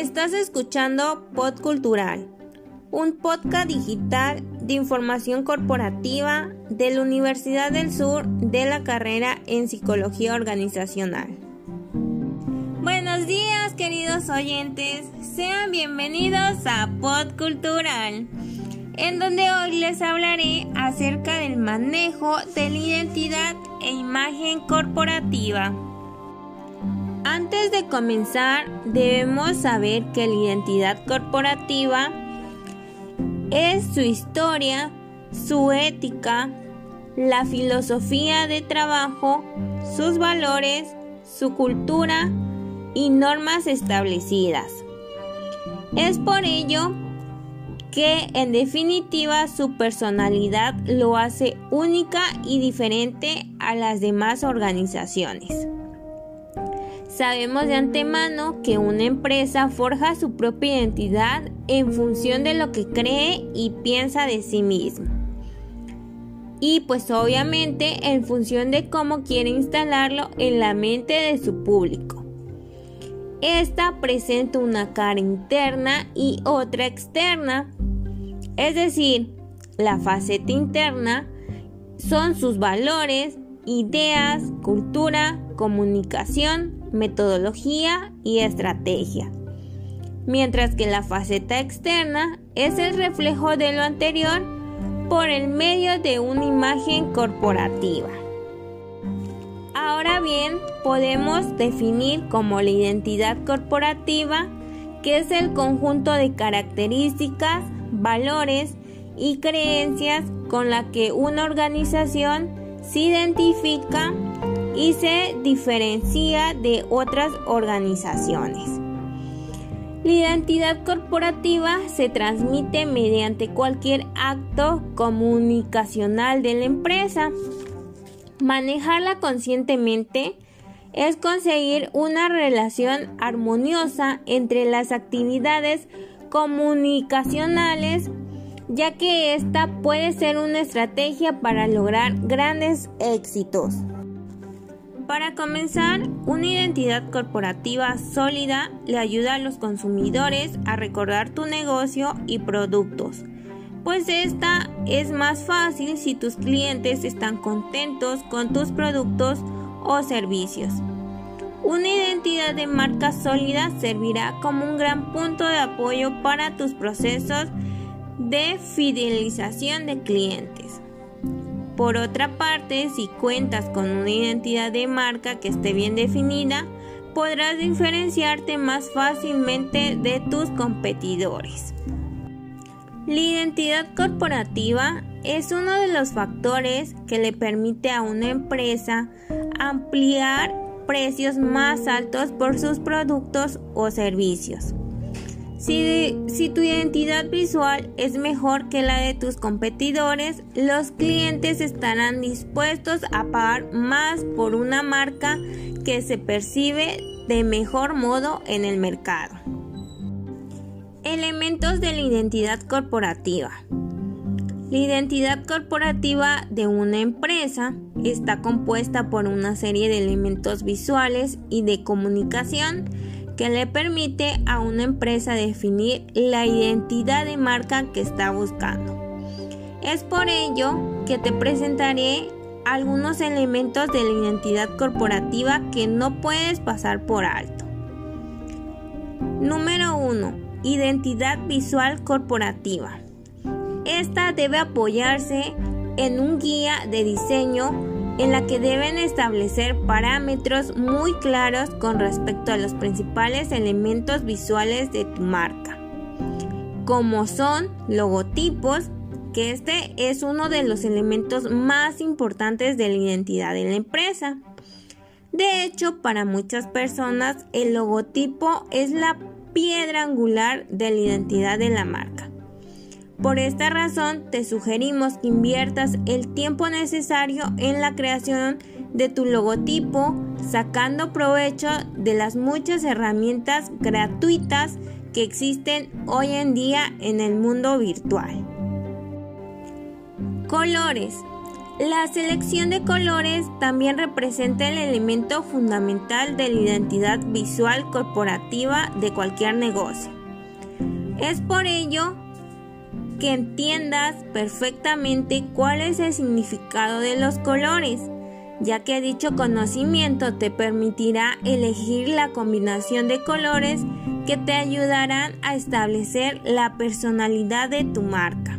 Estás escuchando Pod Cultural, un podcast digital de información corporativa de la Universidad del Sur de la carrera en Psicología Organizacional. Buenos días queridos oyentes, sean bienvenidos a Pod Cultural, en donde hoy les hablaré acerca del manejo de la identidad e imagen corporativa. Antes de comenzar, debemos saber que la identidad corporativa es su historia, su ética, la filosofía de trabajo, sus valores, su cultura y normas establecidas. Es por ello que en definitiva su personalidad lo hace única y diferente a las demás organizaciones. Sabemos de antemano que una empresa forja su propia identidad en función de lo que cree y piensa de sí mismo. Y pues obviamente en función de cómo quiere instalarlo en la mente de su público. Esta presenta una cara interna y otra externa. Es decir, la faceta interna son sus valores, ideas, cultura, comunicación, metodología y estrategia. Mientras que la faceta externa es el reflejo de lo anterior por el medio de una imagen corporativa. Ahora bien, podemos definir como la identidad corporativa, que es el conjunto de características, valores y creencias con la que una organización se identifica y se diferencia de otras organizaciones. La identidad corporativa se transmite mediante cualquier acto comunicacional de la empresa. Manejarla conscientemente es conseguir una relación armoniosa entre las actividades comunicacionales, ya que esta puede ser una estrategia para lograr grandes éxitos. Para comenzar, una identidad corporativa sólida le ayuda a los consumidores a recordar tu negocio y productos, pues esta es más fácil si tus clientes están contentos con tus productos o servicios. Una identidad de marca sólida servirá como un gran punto de apoyo para tus procesos de fidelización de clientes. Por otra parte, si cuentas con una identidad de marca que esté bien definida, podrás diferenciarte más fácilmente de tus competidores. La identidad corporativa es uno de los factores que le permite a una empresa ampliar precios más altos por sus productos o servicios. Si, tu identidad visual es mejor que la de tus competidores, los clientes estarán dispuestos a pagar más por una marca que se percibe de mejor modo en el mercado. Elementos de la identidad corporativa. La identidad corporativa de una empresa está compuesta por una serie de elementos visuales y de comunicación que le permite a una empresa definir la identidad de marca que está buscando. Es por ello que te presentaré algunos elementos de la identidad corporativa que no puedes pasar por alto. Número 1. Identidad visual corporativa. Esta debe apoyarse en un guía de diseño en la que deben establecer parámetros muy claros con respecto a los principales elementos visuales de tu marca, como son logotipos, que este es uno de los elementos más importantes de la identidad de la empresa. De hecho, para muchas personas el logotipo es la piedra angular de la identidad de la marca. Por esta razón, te sugerimos que inviertas el tiempo necesario en la creación de tu logotipo, sacando provecho de las muchas herramientas gratuitas que existen hoy en día en el mundo virtual. Colores. La selección de colores también representa el elemento fundamental de la identidad visual corporativa de cualquier negocio. Es por ello que entiendas perfectamente cuál es el significado de los colores, ya que dicho conocimiento te permitirá elegir la combinación de colores que te ayudarán a establecer la personalidad de tu marca.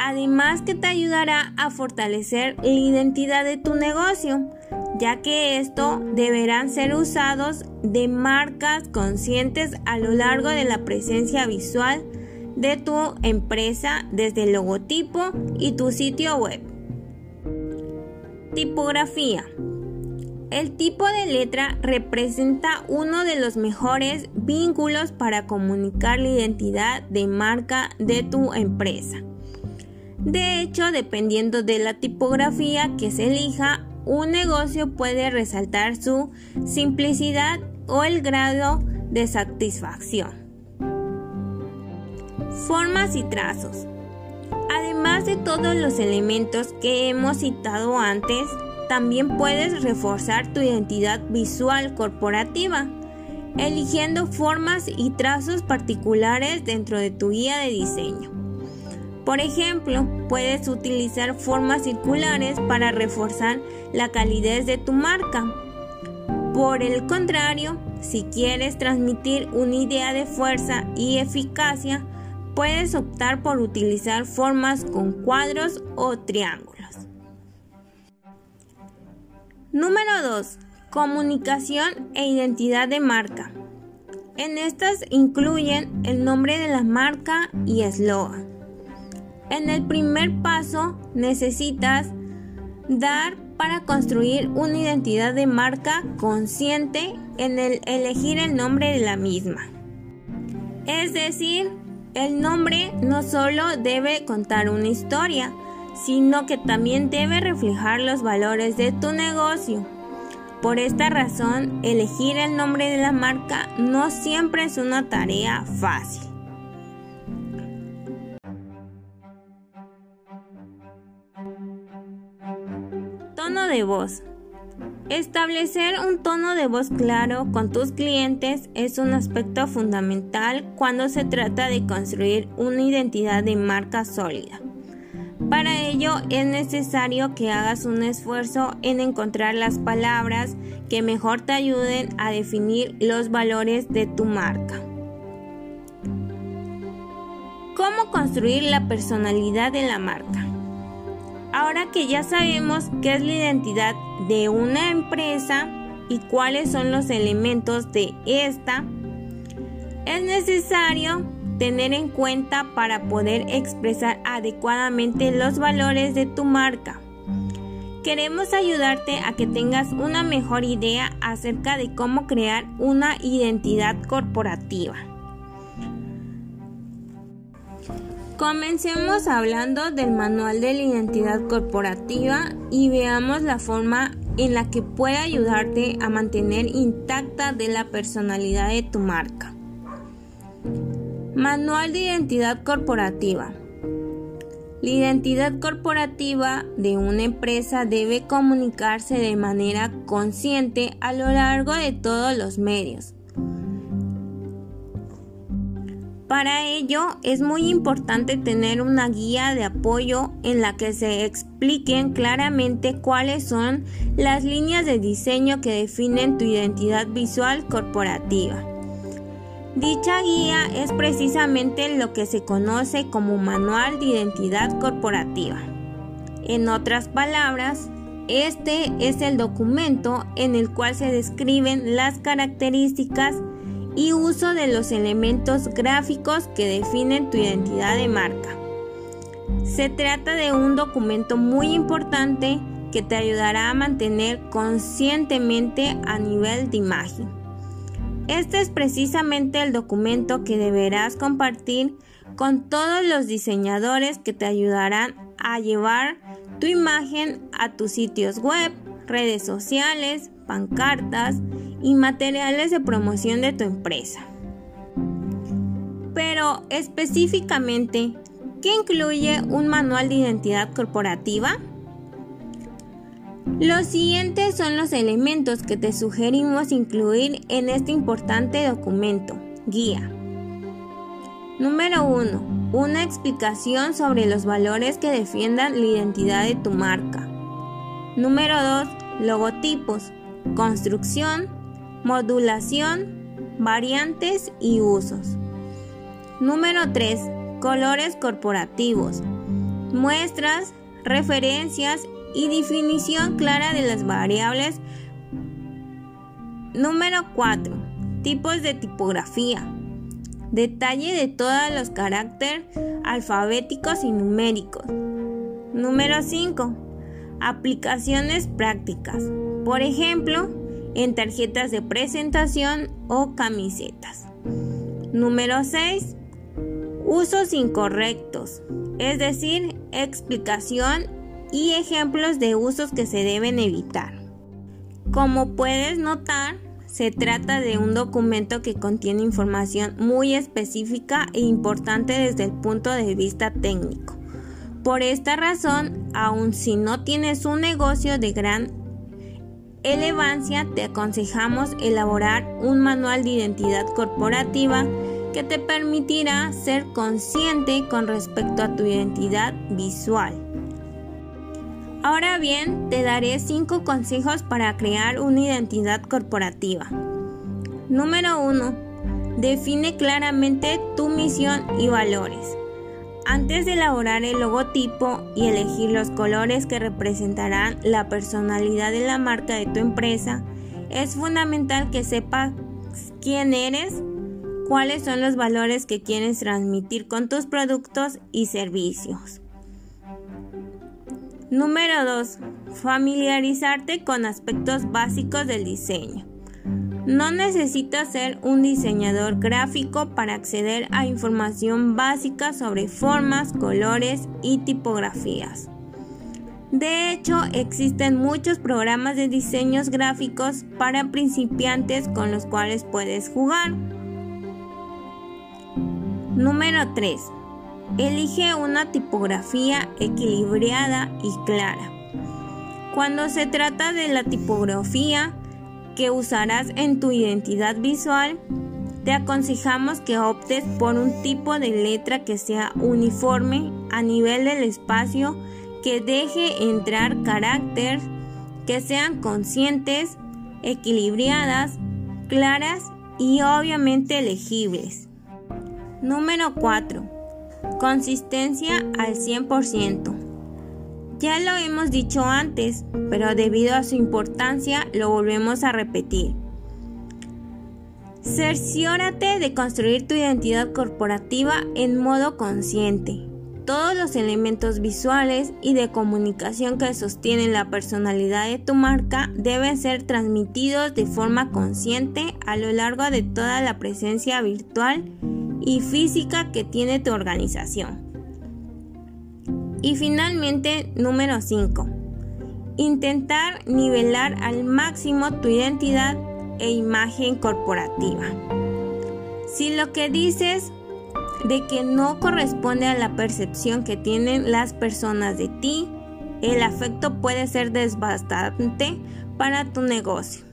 Además que te ayudará a fortalecer la identidad de tu negocio, ya que esto deberán ser usados de marcas conscientes a lo largo de la presencia visual de tu empresa desde el logotipo y tu sitio web. Tipografía. El tipo de letra representa uno de los mejores vínculos para comunicar la identidad de marca de tu empresa. De hecho, dependiendo de la tipografía que se elija, un negocio puede resaltar su simplicidad o el grado de satisfacción. Formas y trazos. Además de todos los elementos que hemos citado antes, también puedes reforzar tu identidad visual corporativa, eligiendo formas y trazos particulares dentro de tu guía de diseño. Por ejemplo, puedes utilizar formas circulares para reforzar la calidez de tu marca. Por el contrario, si quieres transmitir una idea de fuerza y eficacia, puedes optar por utilizar formas con cuadros o triángulos. Número 2. Comunicación e identidad de marca. En estas incluyen el nombre de la marca y eslogan. En el primer paso necesitas dar para construir una identidad de marca consciente en el elegir el nombre de la misma. Es decir, el nombre no solo debe contar una historia, sino que también debe reflejar los valores de tu negocio. Por esta razón, elegir el nombre de la marca no siempre es una tarea fácil. Tono de voz. Establecer un tono de voz claro con tus clientes es un aspecto fundamental cuando se trata de construir una identidad de marca sólida. Para ello es necesario que hagas un esfuerzo en encontrar las palabras que mejor te ayuden a definir los valores de tu marca. ¿Cómo construir la personalidad de la marca? Ahora que ya sabemos qué es la identidad de una empresa y cuáles son los elementos de esta, es necesario tener en cuenta para poder expresar adecuadamente los valores de tu marca. Queremos ayudarte a que tengas una mejor idea acerca de cómo crear una identidad corporativa. Comencemos hablando del manual de la identidad corporativa y veamos la forma en la que puede ayudarte a mantener intacta de la personalidad de tu marca. Manual de identidad corporativa. La identidad corporativa de una empresa debe comunicarse de manera consciente a lo largo de todos los medios Para ello es muy importante tener una guía de apoyo en la que se expliquen claramente cuáles son las líneas de diseño que definen tu identidad visual corporativa. Dicha guía es precisamente lo que se conoce como manual de identidad corporativa. En otras palabras, este es el documento en el cual se describen las características y uso de los elementos gráficos que definen tu identidad de marca. Se trata de un documento muy importante que te ayudará a mantener conscientemente a nivel de imagen. Este es precisamente el documento que deberás compartir con todos los diseñadores que te ayudarán a llevar tu imagen a tus sitios web, redes sociales, pancartas y materiales de promoción de tu empresa. Pero específicamente, ¿qué incluye un manual de identidad corporativa? Los siguientes son los elementos que te sugerimos incluir en este importante documento, guía. Número 1. Una explicación sobre los valores que defiendan la identidad de tu marca. Número 2. Logotipos, construcción, modulación, variantes y usos. Número 3. Colores corporativos, muestras, referencias y definición clara de las variables. Número 4. Tipos de tipografía. Detalle de todos los caracteres alfabéticos y numéricos. Número 5. Aplicaciones prácticas. Por ejemplo, en tarjetas de presentación o camisetas. Número 6. Usos incorrectos, es decir, explicación y ejemplos de usos que se deben evitar. Como puedes notar, se trata de un documento que contiene información muy específica e importante desde el punto de vista técnico. Por esta razón, aun si no tienes un negocio de gran relevancia, te aconsejamos elaborar un manual de identidad corporativa que te permitirá ser consciente con respecto a tu identidad visual. Ahora bien, te daré 5 consejos para crear una identidad corporativa. Número 1. Define claramente tu misión y valores. Antes de elaborar el logotipo y elegir los colores que representarán la personalidad de la marca de tu empresa, es fundamental que sepas quién eres, cuáles son los valores que quieres transmitir con tus productos y servicios. Número 2. Familiarizarte con aspectos básicos del diseño. No necesitas ser un diseñador gráfico para acceder a información básica sobre formas, colores y tipografías. De hecho, existen muchos programas de diseños gráficos para principiantes con los cuales puedes jugar. Número 3. Elige una tipografía equilibrada y clara. Cuando se trata de la tipografía que usarás en tu identidad visual, te aconsejamos que optes por un tipo de letra que sea uniforme a nivel del espacio, que deje entrar caracteres que sean conscientes, equilibradas, claras y obviamente legibles. Número 4. Consistencia al 100%. Ya lo hemos dicho antes, pero debido a su importancia lo volvemos a repetir. Cerciórate de construir tu identidad corporativa en modo consciente. Todos los elementos visuales y de comunicación que sostienen la personalidad de tu marca deben ser transmitidos de forma consciente a lo largo de toda la presencia virtual y física que tiene tu organización. Y finalmente, número 5. Intentar nivelar al máximo tu identidad e imagen corporativa. Si lo que dices de que no corresponde a la percepción que tienen las personas de ti, el afecto puede ser desbastante para tu negocio.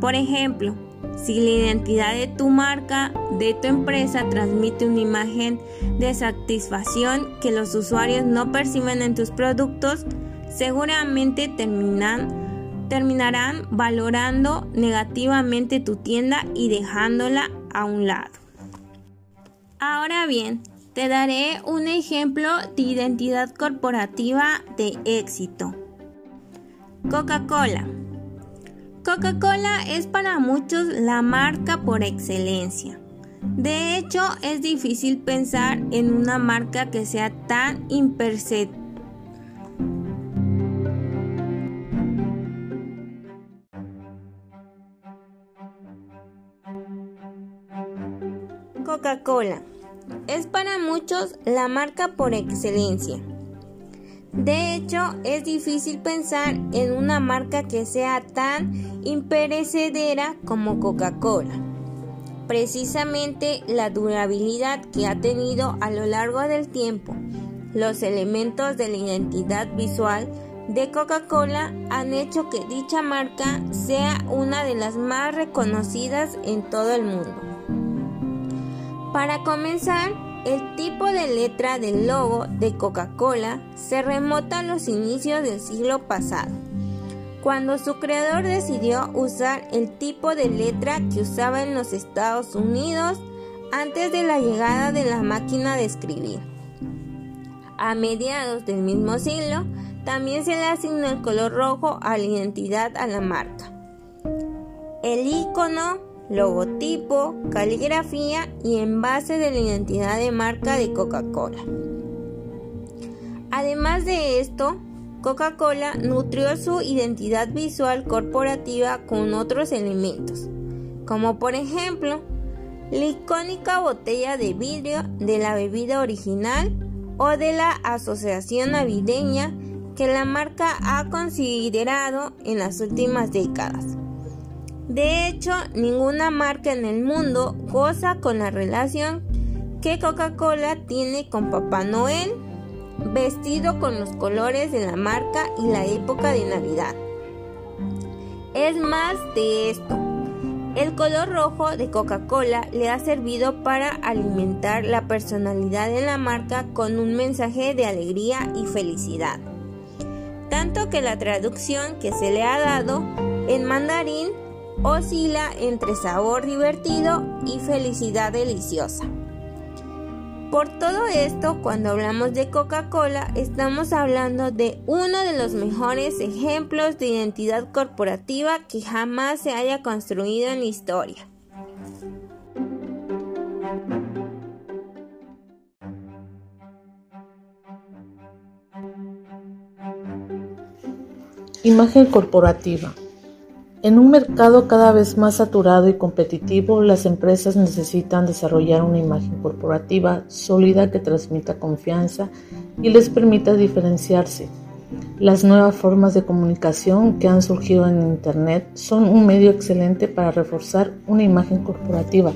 Por ejemplo, si la identidad de tu marca, de tu empresa, transmite una imagen de satisfacción que los usuarios no perciben en tus productos, seguramente terminarán valorando negativamente tu tienda y dejándola a un lado. Ahora bien, te daré un ejemplo de identidad corporativa de éxito. Coca-Cola. Coca-Cola es para muchos la marca por excelencia. De hecho, es difícil pensar en una marca que sea tan imperceptible Coca-Cola es para muchos la marca por excelencia. De hecho, es difícil pensar en una marca que sea tan imperecedera como Coca-Cola. Precisamente la durabilidad que ha tenido a lo largo del tiempo, los elementos de la identidad visual de Coca-Cola han hecho que dicha marca sea una de las más reconocidas en todo el mundo. Para comenzar, el tipo de letra del logo de Coca-Cola se remota a los inicios del siglo pasado, cuando su creador decidió usar el tipo de letra que usaba en los Estados Unidos antes de la llegada de la máquina de escribir. A mediados del mismo siglo, también se le asignó el color rojo a la identidad a la marca. El icono, logotipo, caligrafía y envase de la identidad de marca de Coca-Cola. Además de esto, Coca-Cola nutrió su identidad visual corporativa con otros elementos, como por ejemplo la icónica botella de vidrio de la bebida original o de la asociación navideña que la marca ha considerado en las últimas décadas. De hecho, ninguna marca en el mundo goza con la relación que Coca-Cola tiene con Papá Noel, vestido con los colores de la marca y la época de Navidad. Es más de esto. El color rojo de Coca-Cola le ha servido para alimentar la personalidad de la marca con un mensaje de alegría y felicidad tanto que la traducción que se le ha dado en mandarín oscila entre sabor divertido y felicidad deliciosa. Por todo esto, cuando hablamos de Coca-Cola, estamos hablando de uno de los mejores ejemplos de identidad corporativa que jamás se haya construido en la historia. Imagen corporativa. En un mercado cada vez más saturado y competitivo, las empresas necesitan desarrollar una imagen corporativa sólida que transmita confianza y les permita diferenciarse. Las nuevas formas de comunicación que han surgido en Internet son un medio excelente para reforzar una imagen corporativa,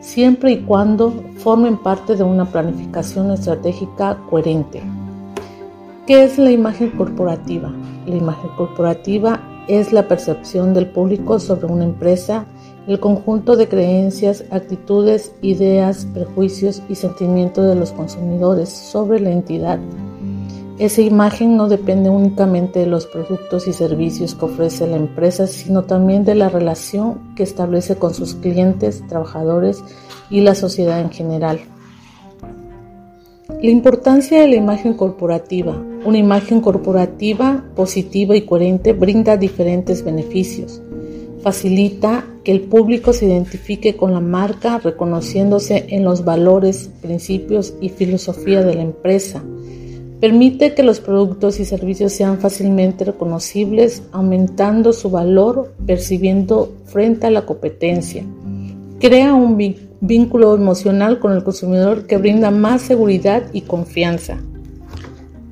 siempre y cuando formen parte de una planificación estratégica coherente. ¿Qué es la imagen corporativa? La imagen corporativa es la percepción del público sobre una empresa, el conjunto de creencias, actitudes, ideas, prejuicios y sentimientos de los consumidores sobre la entidad. Esa imagen no depende únicamente de los productos y servicios que ofrece la empresa, sino también de la relación que establece con sus clientes, trabajadores y la sociedad en general. La importancia de la imagen corporativa. Una imagen corporativa positiva y coherente brinda diferentes beneficios. Facilita que el público se identifique con la marca reconociéndose en los valores, principios y filosofía de la empresa. Permite que los productos y servicios sean fácilmente reconocibles, aumentando su valor percibiendo frente a la competencia. Crea un vínculo emocional con el consumidor que brinda más seguridad y confianza.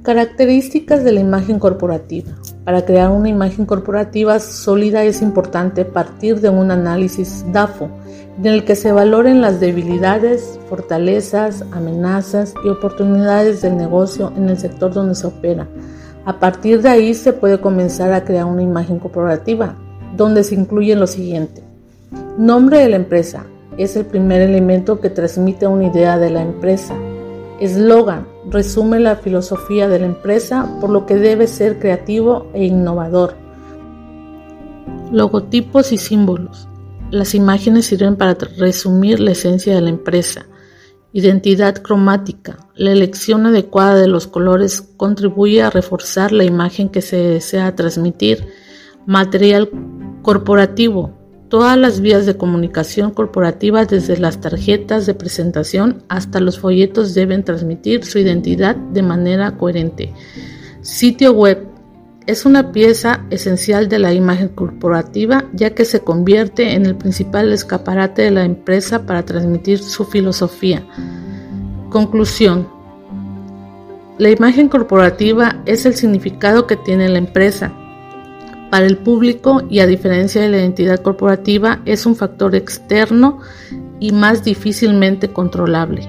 Características de la imagen corporativa. Para crear una imagen corporativa sólida es importante partir de un análisis DAFO, en el que se valoren las debilidades, fortalezas, amenazas y oportunidades del negocio en el sector donde se opera. A partir de ahí se puede comenzar a crear una imagen corporativa, donde se incluye lo siguiente. Nombre de la empresa, es el primer elemento que transmite una idea de la empresa. Eslogan resume la filosofía de la empresa, por lo que debe ser creativo e innovador. Logotipos y símbolos. Las imágenes sirven para resumir la esencia de la empresa. Identidad cromática. La elección adecuada de los colores contribuye a reforzar la imagen que se desea transmitir. Material corporativo todas las vías de comunicación corporativa, desde las tarjetas de presentación hasta los folletos, deben transmitir su identidad de manera coherente. Sitio web es una pieza esencial de la imagen corporativa ya que se convierte en el principal escaparate de la empresa para transmitir su filosofía. Conclusión. La imagen corporativa es el significado que tiene la empresa, para el público y a diferencia de la identidad corporativa es un factor externo y más difícilmente controlable.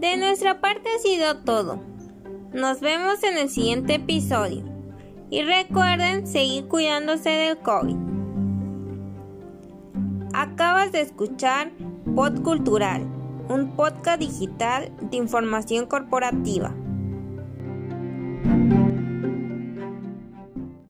De nuestra parte ha sido todo. Nos vemos en el siguiente episodio. Y recuerden seguir cuidándose del COVID. Acabas de escuchar Pod Cultural un podcast digital de información corporativa.